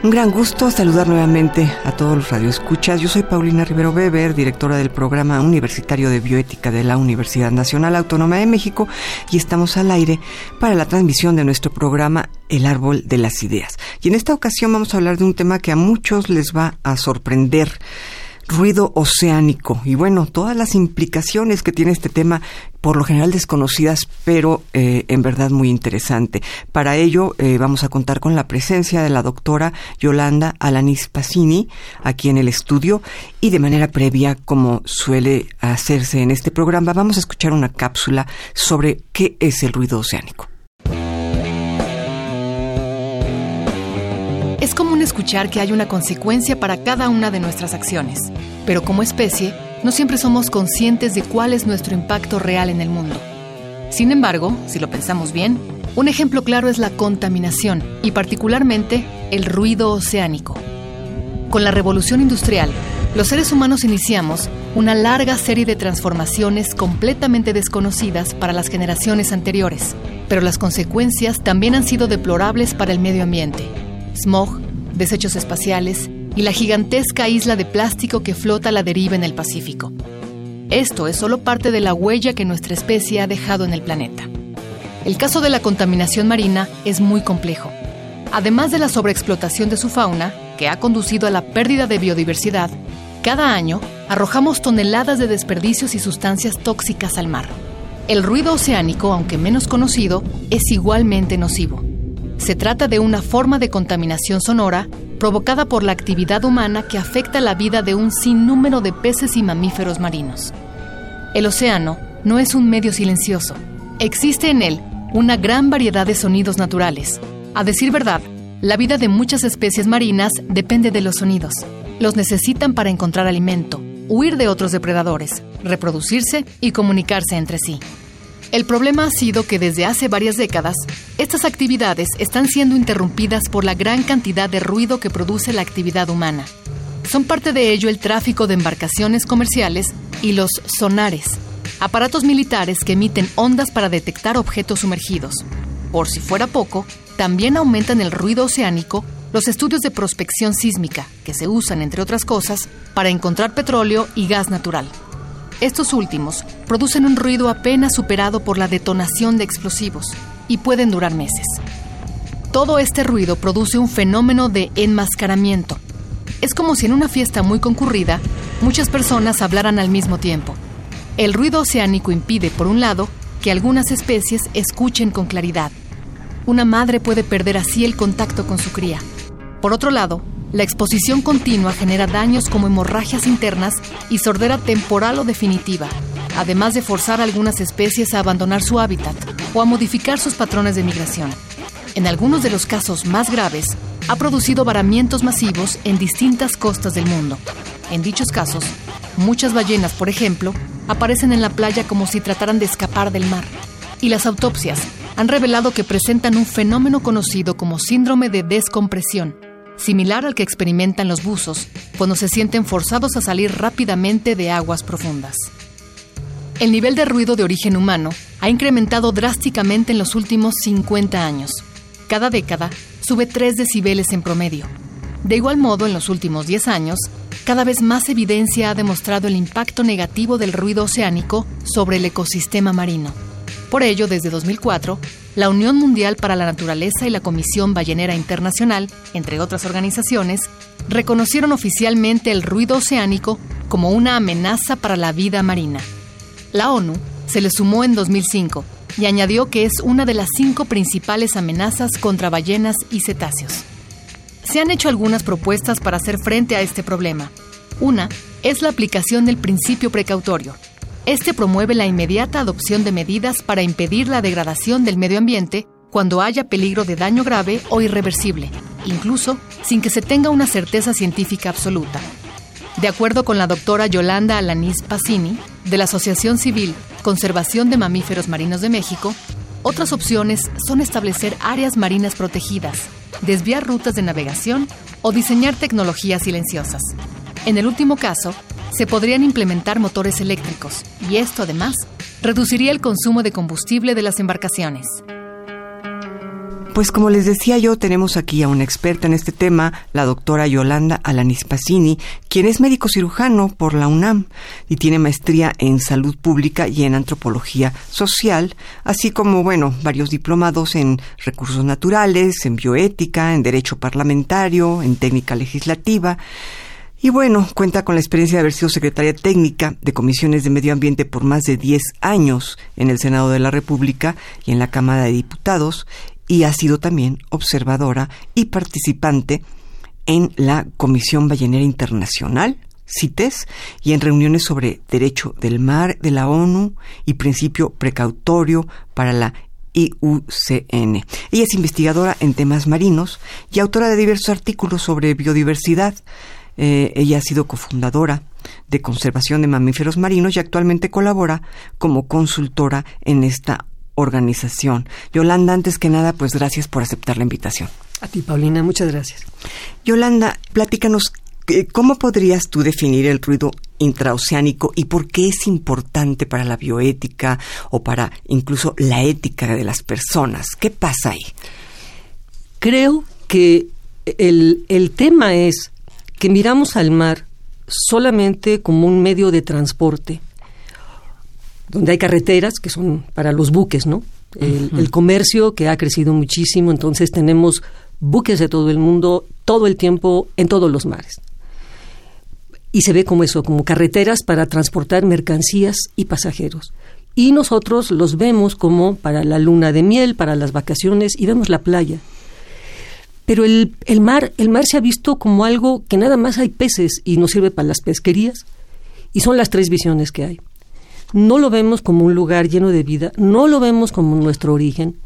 Un gran gusto saludar nuevamente a todos los radioescuchas. Yo soy Paulina Rivero Weber, directora del programa universitario de bioética de la Universidad Nacional Autónoma de México, y estamos al aire para la transmisión de nuestro programa El Árbol de las Ideas. Y en esta ocasión vamos a hablar de un tema que a muchos les va a sorprender ruido oceánico y bueno, todas las implicaciones que tiene este tema, por lo general desconocidas, pero eh, en verdad muy interesante. Para ello eh, vamos a contar con la presencia de la doctora Yolanda Alanis Pacini aquí en el estudio y de manera previa, como suele hacerse en este programa, vamos a escuchar una cápsula sobre qué es el ruido oceánico. Es común escuchar que hay una consecuencia para cada una de nuestras acciones, pero como especie, no siempre somos conscientes de cuál es nuestro impacto real en el mundo. Sin embargo, si lo pensamos bien, un ejemplo claro es la contaminación y particularmente el ruido oceánico. Con la revolución industrial, los seres humanos iniciamos una larga serie de transformaciones completamente desconocidas para las generaciones anteriores, pero las consecuencias también han sido deplorables para el medio ambiente smog, desechos espaciales y la gigantesca isla de plástico que flota a la deriva en el Pacífico. Esto es solo parte de la huella que nuestra especie ha dejado en el planeta. El caso de la contaminación marina es muy complejo. Además de la sobreexplotación de su fauna, que ha conducido a la pérdida de biodiversidad, cada año arrojamos toneladas de desperdicios y sustancias tóxicas al mar. El ruido oceánico, aunque menos conocido, es igualmente nocivo. Se trata de una forma de contaminación sonora provocada por la actividad humana que afecta la vida de un sinnúmero de peces y mamíferos marinos. El océano no es un medio silencioso. Existe en él una gran variedad de sonidos naturales. A decir verdad, la vida de muchas especies marinas depende de los sonidos. Los necesitan para encontrar alimento, huir de otros depredadores, reproducirse y comunicarse entre sí. El problema ha sido que desde hace varias décadas, estas actividades están siendo interrumpidas por la gran cantidad de ruido que produce la actividad humana. Son parte de ello el tráfico de embarcaciones comerciales y los sonares, aparatos militares que emiten ondas para detectar objetos sumergidos. Por si fuera poco, también aumentan el ruido oceánico los estudios de prospección sísmica, que se usan, entre otras cosas, para encontrar petróleo y gas natural. Estos últimos producen un ruido apenas superado por la detonación de explosivos y pueden durar meses. Todo este ruido produce un fenómeno de enmascaramiento. Es como si en una fiesta muy concurrida muchas personas hablaran al mismo tiempo. El ruido oceánico impide, por un lado, que algunas especies escuchen con claridad. Una madre puede perder así el contacto con su cría. Por otro lado, la exposición continua genera daños como hemorragias internas y sordera temporal o definitiva, además de forzar a algunas especies a abandonar su hábitat o a modificar sus patrones de migración. En algunos de los casos más graves, ha producido varamientos masivos en distintas costas del mundo. En dichos casos, muchas ballenas, por ejemplo, aparecen en la playa como si trataran de escapar del mar. Y las autopsias han revelado que presentan un fenómeno conocido como síndrome de descompresión, similar al que experimentan los buzos cuando se sienten forzados a salir rápidamente de aguas profundas. El nivel de ruido de origen humano ha incrementado drásticamente en los últimos 50 años. Cada década sube 3 decibeles en promedio. De igual modo, en los últimos 10 años, cada vez más evidencia ha demostrado el impacto negativo del ruido oceánico sobre el ecosistema marino. Por ello, desde 2004, la Unión Mundial para la Naturaleza y la Comisión Ballenera Internacional, entre otras organizaciones, reconocieron oficialmente el ruido oceánico como una amenaza para la vida marina. La ONU se le sumó en 2005 y añadió que es una de las cinco principales amenazas contra ballenas y cetáceos. Se han hecho algunas propuestas para hacer frente a este problema. Una es la aplicación del principio precautorio, este promueve la inmediata adopción de medidas para impedir la degradación del medio ambiente cuando haya peligro de daño grave o irreversible, incluso sin que se tenga una certeza científica absoluta. De acuerdo con la doctora Yolanda Alanis Pacini, de la Asociación Civil Conservación de Mamíferos Marinos de México, otras opciones son establecer áreas marinas protegidas, desviar rutas de navegación o diseñar tecnologías silenciosas. En el último caso, se podrían implementar motores eléctricos y esto además reduciría el consumo de combustible de las embarcaciones. Pues como les decía yo, tenemos aquí a una experta en este tema, la doctora Yolanda Alanis Pacini, quien es médico cirujano por la UNAM y tiene maestría en salud pública y en antropología social, así como, bueno, varios diplomados en recursos naturales, en bioética, en derecho parlamentario, en técnica legislativa. Y bueno, cuenta con la experiencia de haber sido secretaria técnica de comisiones de medio ambiente por más de 10 años en el Senado de la República y en la Cámara de Diputados y ha sido también observadora y participante en la Comisión Ballenera Internacional, CITES, y en reuniones sobre derecho del mar de la ONU y principio precautorio para la IUCN. Ella es investigadora en temas marinos y autora de diversos artículos sobre biodiversidad. Eh, ella ha sido cofundadora de conservación de mamíferos marinos y actualmente colabora como consultora en esta organización. Yolanda, antes que nada, pues gracias por aceptar la invitación. A ti, Paulina, muchas gracias. Yolanda, platícanos, eh, ¿cómo podrías tú definir el ruido intraoceánico y por qué es importante para la bioética o para incluso la ética de las personas? ¿Qué pasa ahí? Creo que el, el tema es que miramos al mar solamente como un medio de transporte donde hay carreteras que son para los buques, ¿no? El, comercio que ha crecido muchísimo, entonces tenemos buques de todo el mundo todo el tiempo en todos los mares. Y se ve como eso, como carreteras para transportar mercancías y pasajeros. Y nosotros los vemos como para la luna de miel, para las vacaciones, y vemos la playa. Pero el, el mar, el mar se ha visto como algo que nada más hay peces y no sirve para las pesquerías. Y son las tres visiones que hay no lo vemos como un lugar lleno de vida, no lo vemos como nuestro origen.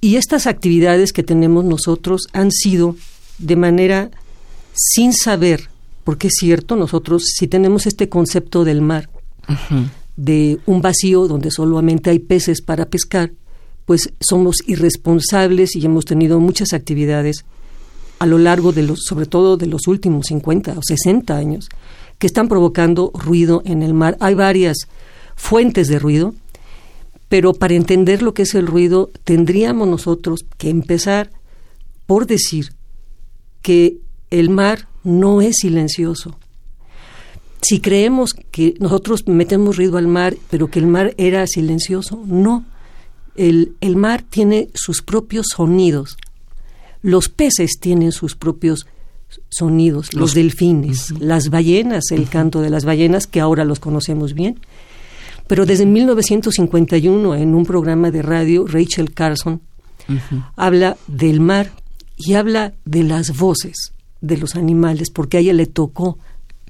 Y estas actividades que tenemos nosotros han sido de manera sin saber, porque es cierto, nosotros si tenemos este concepto del mar, de un vacío donde solamente hay peces para pescar, pues somos irresponsables y hemos tenido muchas actividades a lo largo de los, sobre todo de los últimos 50 o 60 años, que están provocando ruido en el mar. Hay varias fuentes de ruido, pero para entender lo que es el ruido tendríamos nosotros que empezar por decir que el mar no es silencioso. Si creemos que nosotros metemos ruido al mar, pero que el mar era silencioso, no. El, el mar tiene sus propios sonidos. Los peces tienen sus propios sonidos, los, delfines, las ballenas, el canto de las ballenas, que ahora los conocemos bien, pero desde 1951, en un programa de radio, Rachel Carson habla del mar y habla de las voces de los animales, porque a ella le tocó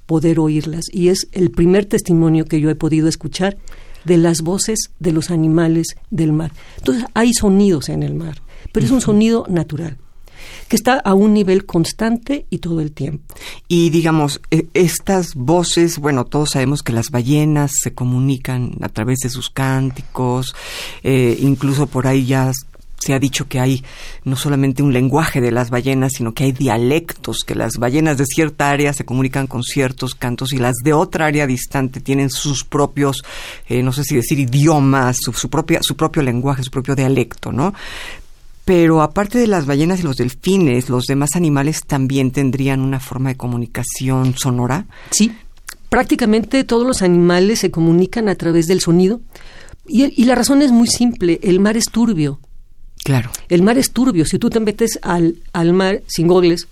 poder oírlas. Y es el primer testimonio que yo he podido escuchar de las voces de los animales del mar. Entonces, hay sonidos en el mar, pero es un sonido natural que está a un nivel constante y todo el tiempo. Y digamos, e, estas voces, bueno, todos sabemos que las ballenas se comunican a través de sus cánticos, eh, incluso por ahí ya se ha dicho que hay no solamente un lenguaje de las ballenas, sino que hay dialectos, que las ballenas de cierta área se comunican con ciertos cantos y las de otra área distante tienen sus propios, eh, no sé si decir idiomas, su, su, propia, su propio lenguaje, su propio dialecto, ¿no? Pero aparte de las ballenas y los delfines, los demás animales también tendrían una forma de comunicación sonora. Sí, prácticamente todos los animales se comunican a través del sonido. Y, la razón es muy simple, el mar es turbio. Claro. El mar es turbio. Si tú te metes al, al mar sin gogles,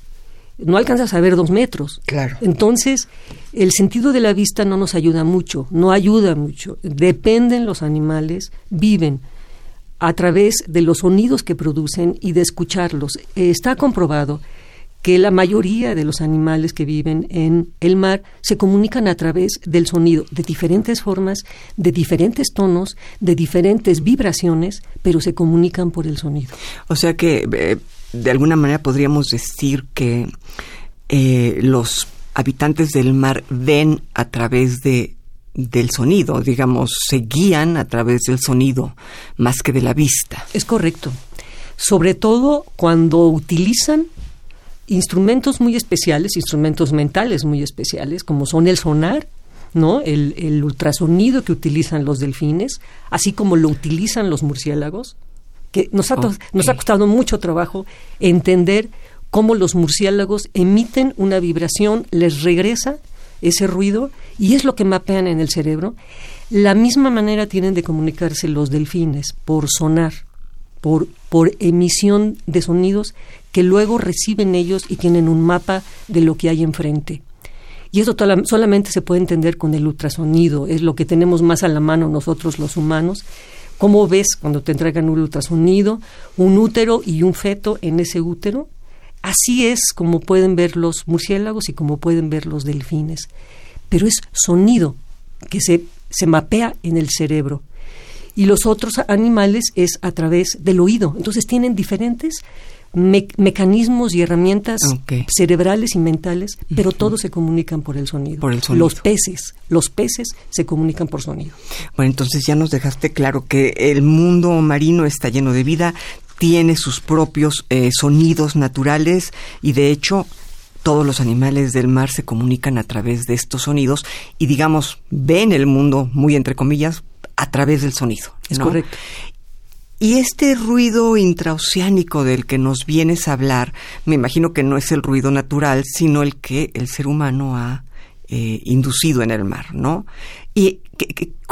no alcanzas a ver dos metros. Claro. Entonces, el sentido de la vista no nos ayuda mucho, no ayuda mucho. Dependen los animales, viven a través de los sonidos que producen y de escucharlos. está comprobado que la mayoría de los animales que viven en el mar se comunican a través del sonido, de diferentes formas, de diferentes tonos, de diferentes vibraciones, pero se comunican por el sonido. O sea que, eh, de alguna manera podríamos decir que eh, los habitantes del mar ven a través de del sonido, digamos, se guían a través del sonido más que de la vista. Es correcto. Sobre todo cuando utilizan instrumentos muy especiales, instrumentos mentales muy especiales, como son el sonar, ¿no? El, ultrasonido que utilizan los delfines, así como lo utilizan los murciélagos, que nos ha, nos ha costado mucho trabajo entender cómo los murciélagos emiten una vibración, les regresa ese ruido y es lo que mapean en el cerebro. La misma manera tienen de comunicarse los delfines, por sonar, por, emisión de sonidos que luego reciben ellos y tienen un mapa de lo que hay enfrente. Y eso solamente se puede entender con el ultrasonido, es lo que tenemos más a la mano nosotros los humanos. ¿Cómo ves cuando te entregan un ultrasonido, un útero y un feto en ese útero? Así es como pueden ver los murciélagos y como pueden ver los delfines. Pero es sonido que se, se mapea en el cerebro. Y los otros animales es a través del oído. Entonces tienen diferentes mecanismos y herramientas cerebrales y mentales, pero todos se comunican por el, sonido. por el sonido. Los peces, los peces se comunican por sonido. Bueno, entonces ya nos dejaste claro que el mundo marino está lleno de vida, tiene sus propios eh, sonidos naturales y de hecho todos los animales del mar se comunican a través de estos sonidos y digamos ven el mundo muy entre comillas a través del sonido. Es correcto. Y este ruido intraoceánico del que nos vienes a hablar, me imagino que no es el ruido natural, sino el que el ser humano ha eh, inducido en el mar, ¿no? ¿Y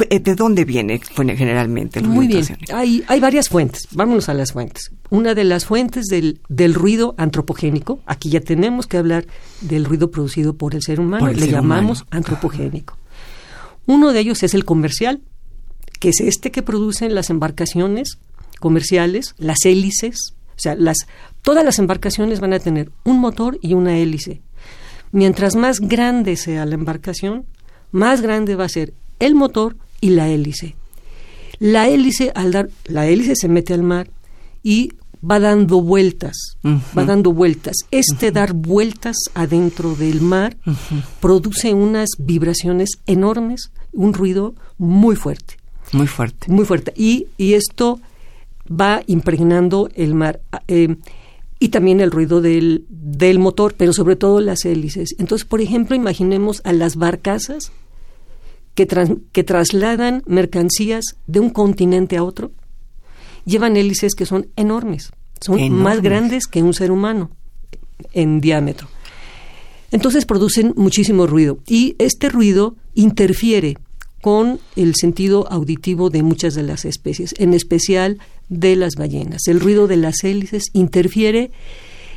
eh, de dónde viene generalmente el ruido Muy bien, hay, hay varias fuentes, vámonos a las fuentes. Una de las fuentes del, del ruido antropogénico, aquí ya tenemos que hablar del ruido producido por el ser humano, le llamamos antropogénico. Uno de ellos es el comercial, que es este que producen las embarcaciones comerciales, las hélices, o sea, las, todas las embarcaciones van a tener un motor y una hélice. Mientras más grande sea la embarcación, más grande va a ser el motor y la hélice. La hélice, al dar, la hélice se mete al mar y va dando vueltas, va dando vueltas. Este dar vueltas adentro del mar produce unas vibraciones enormes, un ruido muy fuerte. Muy fuerte. Muy fuerte. Y, y esto va impregnando el mar. Eh, y también el ruido del, del, motor, pero sobre todo las hélices. Entonces, por ejemplo, imaginemos a las barcazas que, que trasladan mercancías de un continente a otro. Llevan hélices que son enormes, son más grandes que un ser humano en diámetro. Entonces producen muchísimo ruido y este ruido interfiere con el sentido auditivo de muchas de las especies, en especial de las ballenas. El ruido de las hélices interfiere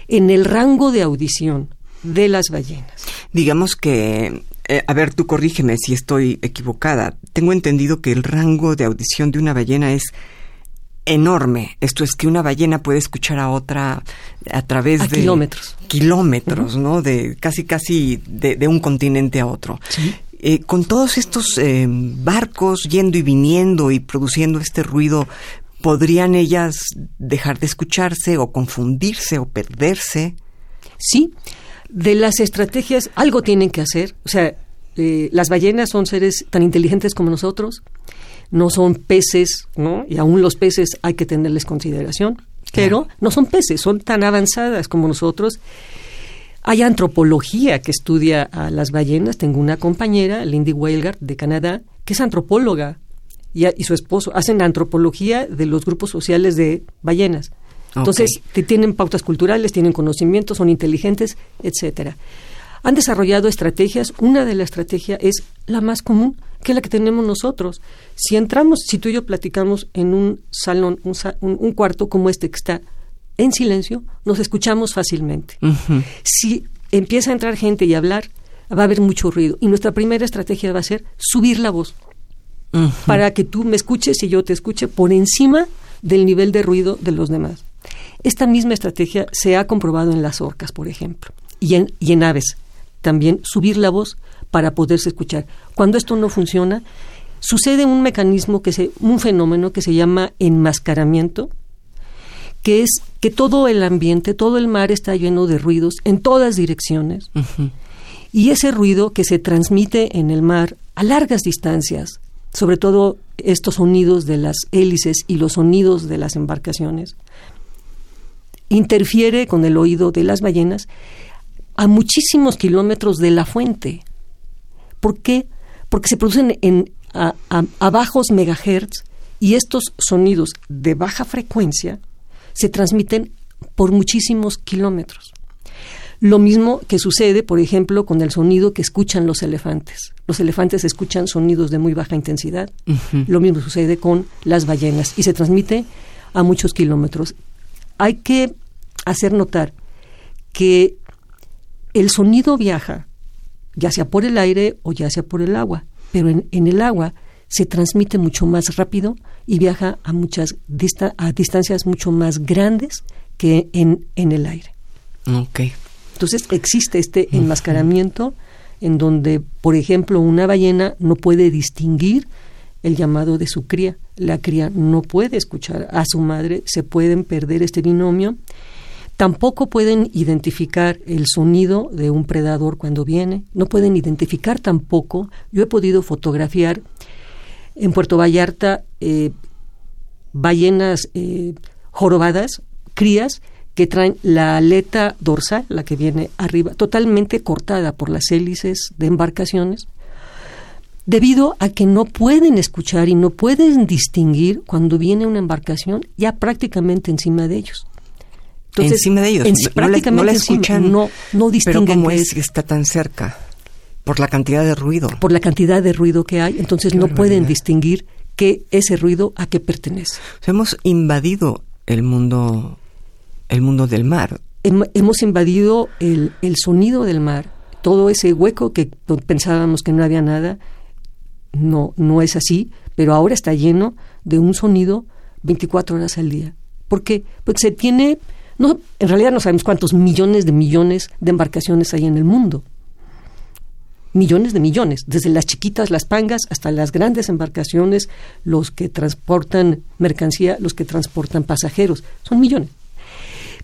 en el rango de audición de las ballenas. Digamos que, eh, a ver, tú corrígeme si estoy equivocada. Tengo entendido que el rango de audición de una ballena es enorme. Esto es que una ballena puede escuchar a otra a través de kilómetros. Kilómetros, ¿no? De casi casi de, un continente a otro. Eh, con todos estos eh, barcos yendo y viniendo y produciendo este ruido, ¿podrían ellas dejar de escucharse o confundirse o perderse? Sí, de las estrategias algo tienen que hacer. O sea, eh, las ballenas son seres tan inteligentes como nosotros, no son peces, ¿no? Y aún los peces hay que tenerles consideración, pero no son peces, son tan avanzadas como nosotros hay antropología que estudia a las ballenas. Tengo una compañera, Lindy Weilgard, de Canadá, que es antropóloga y, su esposo hacen antropología de los grupos sociales de ballenas. Entonces, tienen pautas culturales, tienen conocimientos, son inteligentes, etcétera. Han desarrollado estrategias. Una de las estrategias es la más común, que es la que tenemos nosotros. Si entramos, si tú y yo platicamos en un salón, un cuarto como este que está en silencio, nos escuchamos fácilmente. Si empieza a entrar gente y hablar, va a haber mucho ruido. Y nuestra primera estrategia va a ser subir la voz para que tú me escuches y yo te escuche por encima del nivel de ruido de los demás. Esta misma estrategia se ha comprobado en las orcas, por ejemplo, y en, y en aves. También subir la voz para poderse escuchar. Cuando esto no funciona, sucede un mecanismo que se, un fenómeno que se llama enmascaramiento, que es que todo el ambiente, todo el mar está lleno de ruidos en todas direcciones. Y ese ruido que se transmite en el mar a largas distancias, sobre todo estos sonidos de las hélices y los sonidos de las embarcaciones, interfiere con el oído de las ballenas a muchísimos kilómetros de la fuente. ¿Por qué? Porque se producen en, a, a bajos megahertz y estos sonidos de baja frecuencia se transmiten por muchísimos kilómetros. Lo mismo que sucede, por ejemplo, con el sonido que escuchan los elefantes. Los elefantes escuchan sonidos de muy baja intensidad. Lo mismo sucede con las ballenas y se transmite a muchos kilómetros. Hay que hacer notar que el sonido viaja, ya sea por el aire o ya sea por el agua, pero en, el agua se transmite mucho más rápido y viaja a muchas a distancias mucho más grandes que en, en el aire. Okay. Entonces existe este enmascaramiento en donde, por ejemplo, una ballena no puede distinguir el llamado de su cría. La cría no puede escuchar a su madre, se pueden perder este binomio. Tampoco pueden identificar el sonido de un predador cuando viene, no pueden identificar tampoco. Yo he podido fotografiar en Puerto Vallarta eh, ballenas eh, jorobadas, crías, que traen la aleta dorsal, la que viene arriba, totalmente cortada por las hélices de embarcaciones, debido a que no pueden escuchar y no pueden distinguir cuando viene una embarcación ya prácticamente encima de ellos. encima de ellos, prácticamente no, escuchan, no, no distinguen pero ¿cómo es que está tan cerca? Por la cantidad de ruido. Por la cantidad de ruido que hay, entonces no pueden distinguir qué ese ruido a qué pertenece. hemos invadido el mundo el mundo del mar. hemos invadido el, el, sonido del mar, todo ese hueco que pensábamos que no había nada, no, no es así, pero ahora está lleno de un sonido 24 horas al día. ¿Por qué? Porque se tiene, no, en realidad no sabemos cuántos millones de millones de embarcaciones hay en el mundo. Millones de millones, desde las chiquitas, las pangas, hasta las grandes embarcaciones, los que transportan mercancía, los que transportan pasajeros, son millones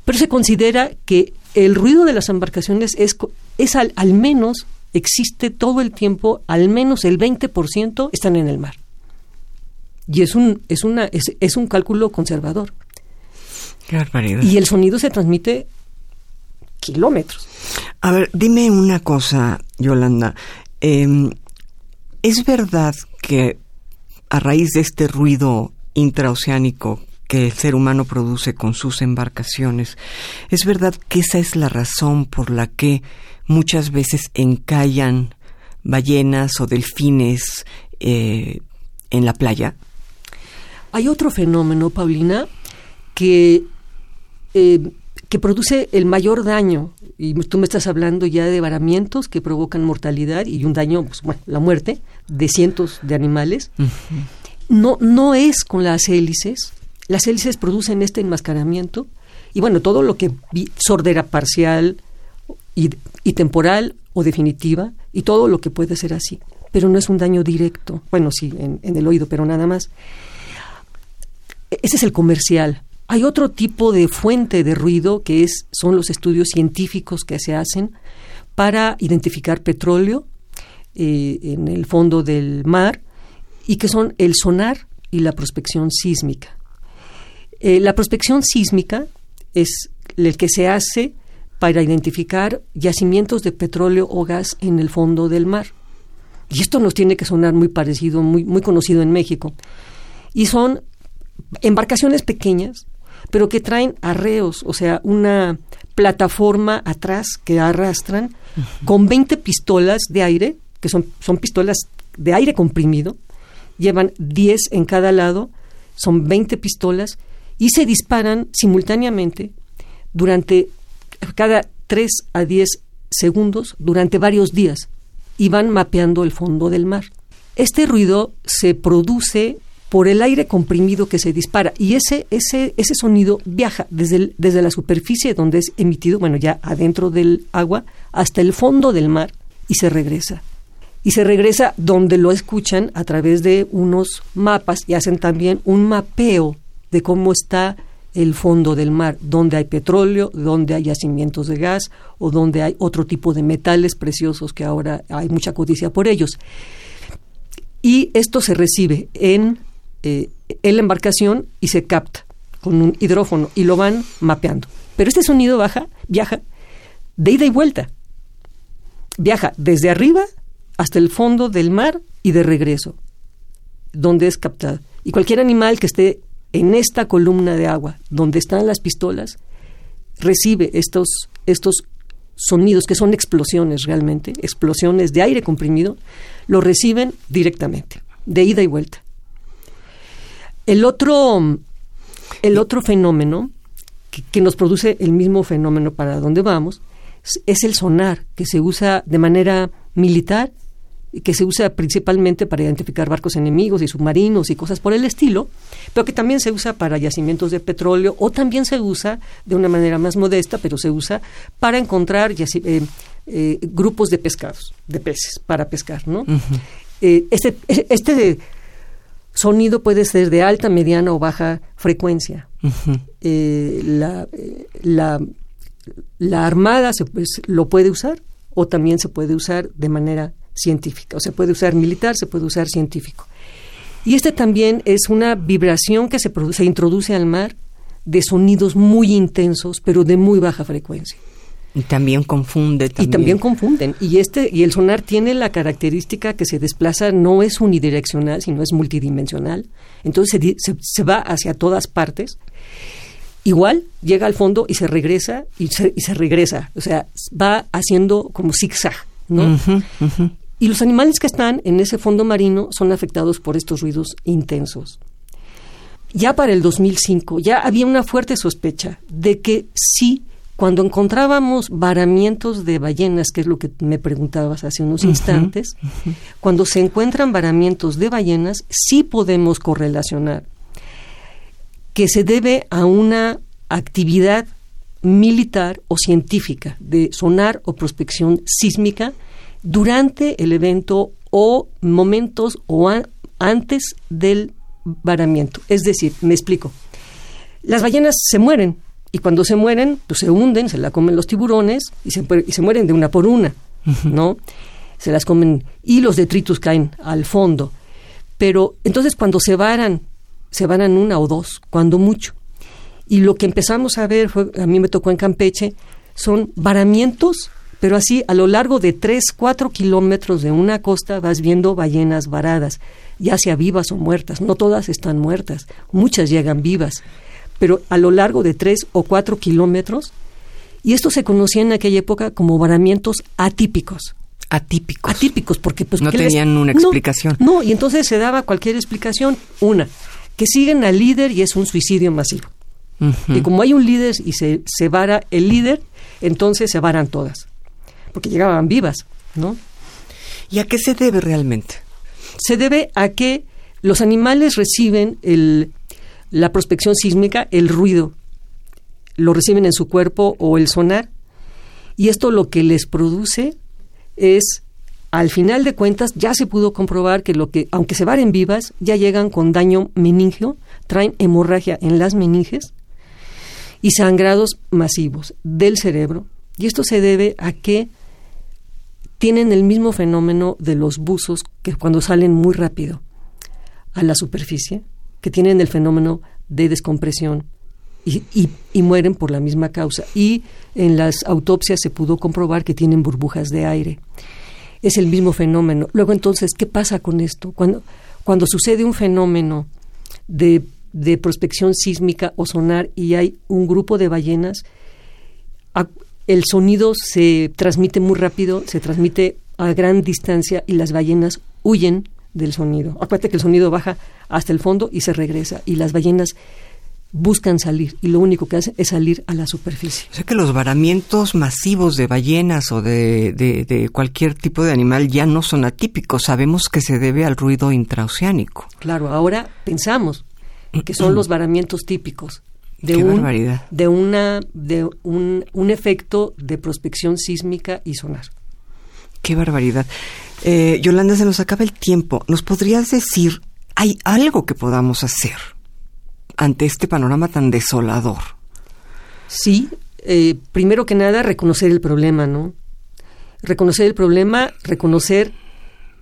pero se considera que el ruido de las embarcaciones es, es al, al menos, existe todo el tiempo, al menos el 20% están en el mar. Y es un, es una, es, es un cálculo conservador. Qué barbaridad. Y el sonido se transmite kilómetros. A ver, dime una cosa, Yolanda. Em, ¿Es verdad que a raíz de este ruido intraoceánico que el ser humano produce con sus embarcaciones. Es verdad que esa es la razón por la que muchas veces encallan ballenas o delfines eh, en la playa. Hay otro fenómeno, Paulina, que, eh, que produce el mayor daño. Y tú me estás hablando ya de varamientos que provocan mortalidad y un daño, pues, bueno, la muerte de cientos de animales. No, no es con las hélices, las hélices producen este enmascaramiento y bueno, todo lo que sordera parcial y, temporal o definitiva y todo lo que puede ser así. Pero no es un daño directo, bueno, sí, en, en el oído, pero nada más. Ese es el comercial. Hay otro tipo de fuente de ruido que es, son los estudios científicos que se hacen para identificar petróleo eh, en el fondo del mar y que son el sonar y la prospección sísmica. Eh, la prospección sísmica es el que se hace para identificar yacimientos de petróleo o gas en el fondo del mar. Y esto nos tiene que sonar muy parecido, muy, muy conocido en México. Y son embarcaciones pequeñas, pero que traen arreos, o sea, una plataforma atrás que arrastran con 20 pistolas de aire, que son, son pistolas de aire comprimido, llevan 10 en cada lado, son 20 pistolas y se disparan simultáneamente durante cada 3 a 10 segundos durante varios días y van mapeando el fondo del mar. Este ruido se produce por el aire comprimido que se dispara y ese, ese, ese sonido viaja desde, desde la superficie donde es emitido, bueno, ya adentro del agua, hasta el fondo del mar y se regresa. Y se regresa donde lo escuchan a través de unos mapas y hacen también un mapeo de cómo está el fondo del mar, donde hay petróleo, donde hay yacimientos de gas o donde hay otro tipo de metales preciosos que ahora hay mucha codicia por ellos. Y esto se recibe en, eh, en la embarcación y se capta con un hidrófono y lo van mapeando. Pero este sonido baja, viaja de ida y vuelta. Viaja desde arriba hasta el fondo del mar y de regreso, donde es captado. Y cualquier animal que esté en esta columna de agua, donde están las pistolas, recibe estos, estos sonidos que son explosiones realmente, explosiones de aire comprimido, lo reciben directamente, de ida y vuelta. El otro, el otro fenómeno que, nos produce el mismo fenómeno para donde vamos es el sonar, que se usa de manera militar que se usa principalmente para identificar barcos enemigos y submarinos y cosas por el estilo, pero que también se usa para yacimientos de petróleo o también se usa de una manera más modesta, pero se usa para encontrar eh, eh, grupos de pescados, de peces, para pescar, ¿no? Eh, este, este sonido puede ser de alta, mediana o baja frecuencia. la, la, la, armada se, pues, lo puede usar o también se puede usar de manera científica. O se puede usar militar, se puede usar científico. Y este también es una vibración que se, produce, introduce al mar de sonidos muy intensos, pero de muy baja frecuencia. Y también confunde. Y también confunden. Y este y el sonar tiene la característica que se desplaza no es unidireccional, sino es multidimensional. Entonces se, se, va hacia todas partes. Igual llega al fondo y se regresa y se, y se regresa. O sea, va haciendo como zigzag, ¿no? Y los animales que están en ese fondo marino son afectados por estos ruidos intensos. Ya para el 2005 ya había una fuerte sospecha de que sí, cuando encontrábamos varamientos de ballenas, que es lo que me preguntabas hace unos instantes, cuando se encuentran varamientos de ballenas, sí podemos correlacionar que se debe a una actividad militar o científica de sonar o prospección sísmica durante el evento o momentos o antes del varamiento. Es decir, me explico. Las ballenas se mueren y cuando se mueren, pues se hunden, se la comen los tiburones y se, y se mueren de una por una, ¿no? Se las comen y los detritus caen al fondo. Pero entonces cuando se varan, se varan una o dos, cuando mucho. Y lo que empezamos a ver, fue, a mí me tocó en Campeche, son varamientos pero así a lo largo de 3, 4 kilómetros de una costa vas viendo ballenas varadas, ya sea vivas o muertas. No todas están muertas, muchas llegan vivas, pero a lo largo de 3 o 4 kilómetros, y esto se conocía en aquella época como varamientos atípicos. Atípicos. Atípicos, porque pues... No tenían una explicación. No, y entonces se daba cualquier explicación. Una, que siguen al líder y es un suicidio masivo. Y como hay un líder y se, se vara el líder, entonces se varan todas porque llegaban vivas, ¿no? ¿Y a qué se debe realmente? Se debe a que los animales reciben el, la prospección sísmica, el ruido, lo reciben en su cuerpo o el sonar, y esto lo que les produce es, al final de cuentas, ya se pudo comprobar que lo que, aunque se varen vivas, ya llegan con daño meningio, traen hemorragia en las meninges y sangrados masivos del cerebro. Y esto se debe a que tienen el mismo fenómeno de los buzos que cuando salen muy rápido a la superficie, que tienen el fenómeno de descompresión y, y, mueren por la misma causa. Y en las autopsias se pudo comprobar que tienen burbujas de aire. Es el mismo fenómeno. Luego entonces, ¿qué pasa con esto? Cuando, cuando sucede un fenómeno de, de prospección sísmica o sonar y hay un grupo de ballenas, el sonido se transmite muy rápido, se transmite a gran distancia y las ballenas huyen del sonido. Acuérdate que el sonido baja hasta el fondo y se regresa y las ballenas buscan salir y lo único que hacen es salir a la superficie. O sea que los varamientos masivos de ballenas o de, de, cualquier tipo de animal ya no son atípicos, sabemos que se debe al ruido intraoceánico. Claro, ahora pensamos que son los varamientos típicos, de Qué un, barbaridad. de una de un, un, efecto de prospección sísmica y sonar. Qué barbaridad. Eh, Yolanda, se nos acaba el tiempo. ¿Nos podrías decir, hay algo que podamos hacer ante este panorama tan desolador? Sí, eh, primero que nada, reconocer el problema, ¿no? Reconocer el problema, reconocer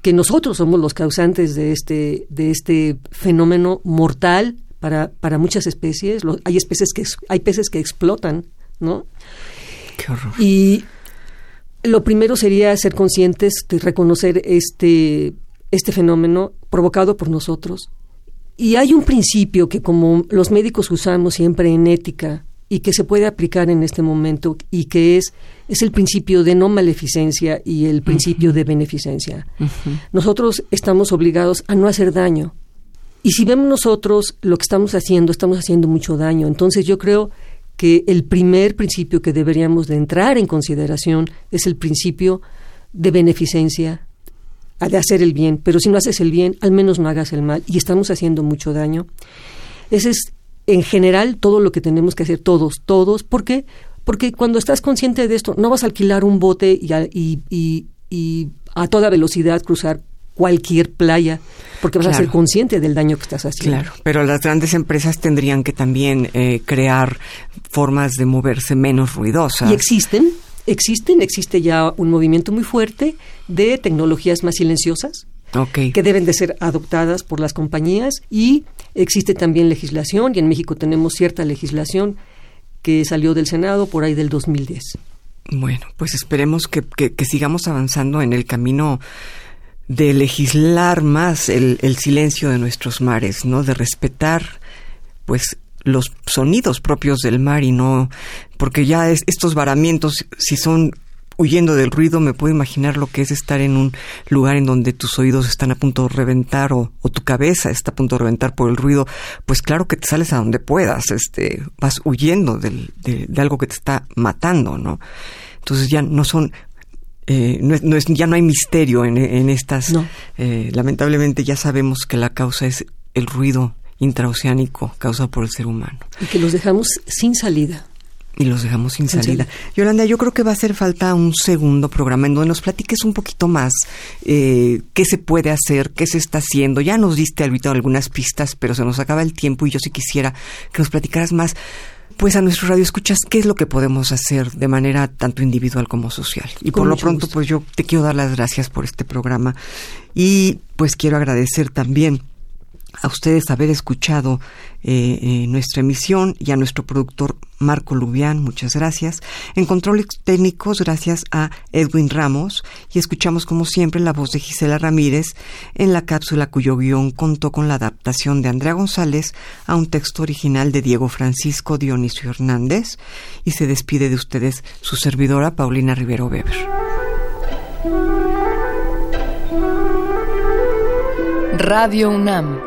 que nosotros somos los causantes de este, de este fenómeno mortal para, para muchas especies. hay especies que hay peces que explotan, ¿no? Qué horror. Y lo primero sería ser conscientes de reconocer este, este fenómeno provocado por nosotros. Y hay un principio que como los médicos usamos siempre en ética y que se puede aplicar en este momento y que es, es el principio de no maleficencia y el principio de beneficencia. Nosotros estamos obligados a no hacer daño. Y si vemos nosotros lo que estamos haciendo, estamos haciendo mucho daño. Entonces yo creo que el primer principio que deberíamos de entrar en consideración es el principio de beneficencia, de hacer el bien, pero si no haces el bien, al menos no hagas el mal, y estamos haciendo mucho daño. Ese es, en general, todo lo que tenemos que hacer, todos, todos, ¿por qué? Porque cuando estás consciente de esto, no vas a alquilar un bote y a, y, a toda velocidad cruzar cualquier playa, porque vas a ser consciente del daño que estás haciendo. Claro, pero las grandes empresas tendrían que también eh, crear formas de moverse menos ruidosas. Y existen, existen, existe ya un movimiento muy fuerte de tecnologías más silenciosas. que deben de ser adoptadas por las compañías y existe también legislación y en México tenemos cierta legislación que salió del Senado por ahí del 2010. Bueno, pues esperemos que, que, sigamos avanzando en el camino de legislar más el, el, silencio de nuestros mares, ¿no? De respetar, pues, los sonidos propios del mar y no, porque ya es, estos varamientos, si son huyendo del ruido, me puedo imaginar lo que es estar en un lugar en donde tus oídos están a punto de reventar o, tu cabeza está a punto de reventar por el ruido, pues claro que te sales a donde puedas, este, vas huyendo de, algo que te está matando, ¿no? Entonces ya no son eh, no es, ya no hay misterio en, estas. Eh, lamentablemente ya sabemos que la causa es el ruido intraoceánico causado por el ser humano. Y que los dejamos sin salida. Y los dejamos sin, salida. Yolanda, yo creo que va a hacer falta un segundo programa en donde nos platiques un poquito más eh, qué se puede hacer, qué se está haciendo. Ya nos diste ahorita algunas pistas, pero se nos acaba el tiempo y yo sí quisiera que nos platicaras más pues a nuestro radio escuchas qué es lo que podemos hacer de manera tanto individual como social. Y por lo pronto, pues yo te quiero dar las gracias por este programa y pues quiero agradecer también a ustedes haber escuchado eh, eh, nuestra emisión y a nuestro productor Marco Lubián, muchas gracias. En controles técnicos, gracias a Edwin Ramos y escuchamos como siempre la voz de Gisela Ramírez en la cápsula cuyo guion contó con la adaptación de Andrea González a un texto original de Diego Francisco Dionisio Hernández y se despide de ustedes su servidora Paulina Rivero Weber. Radio UNAM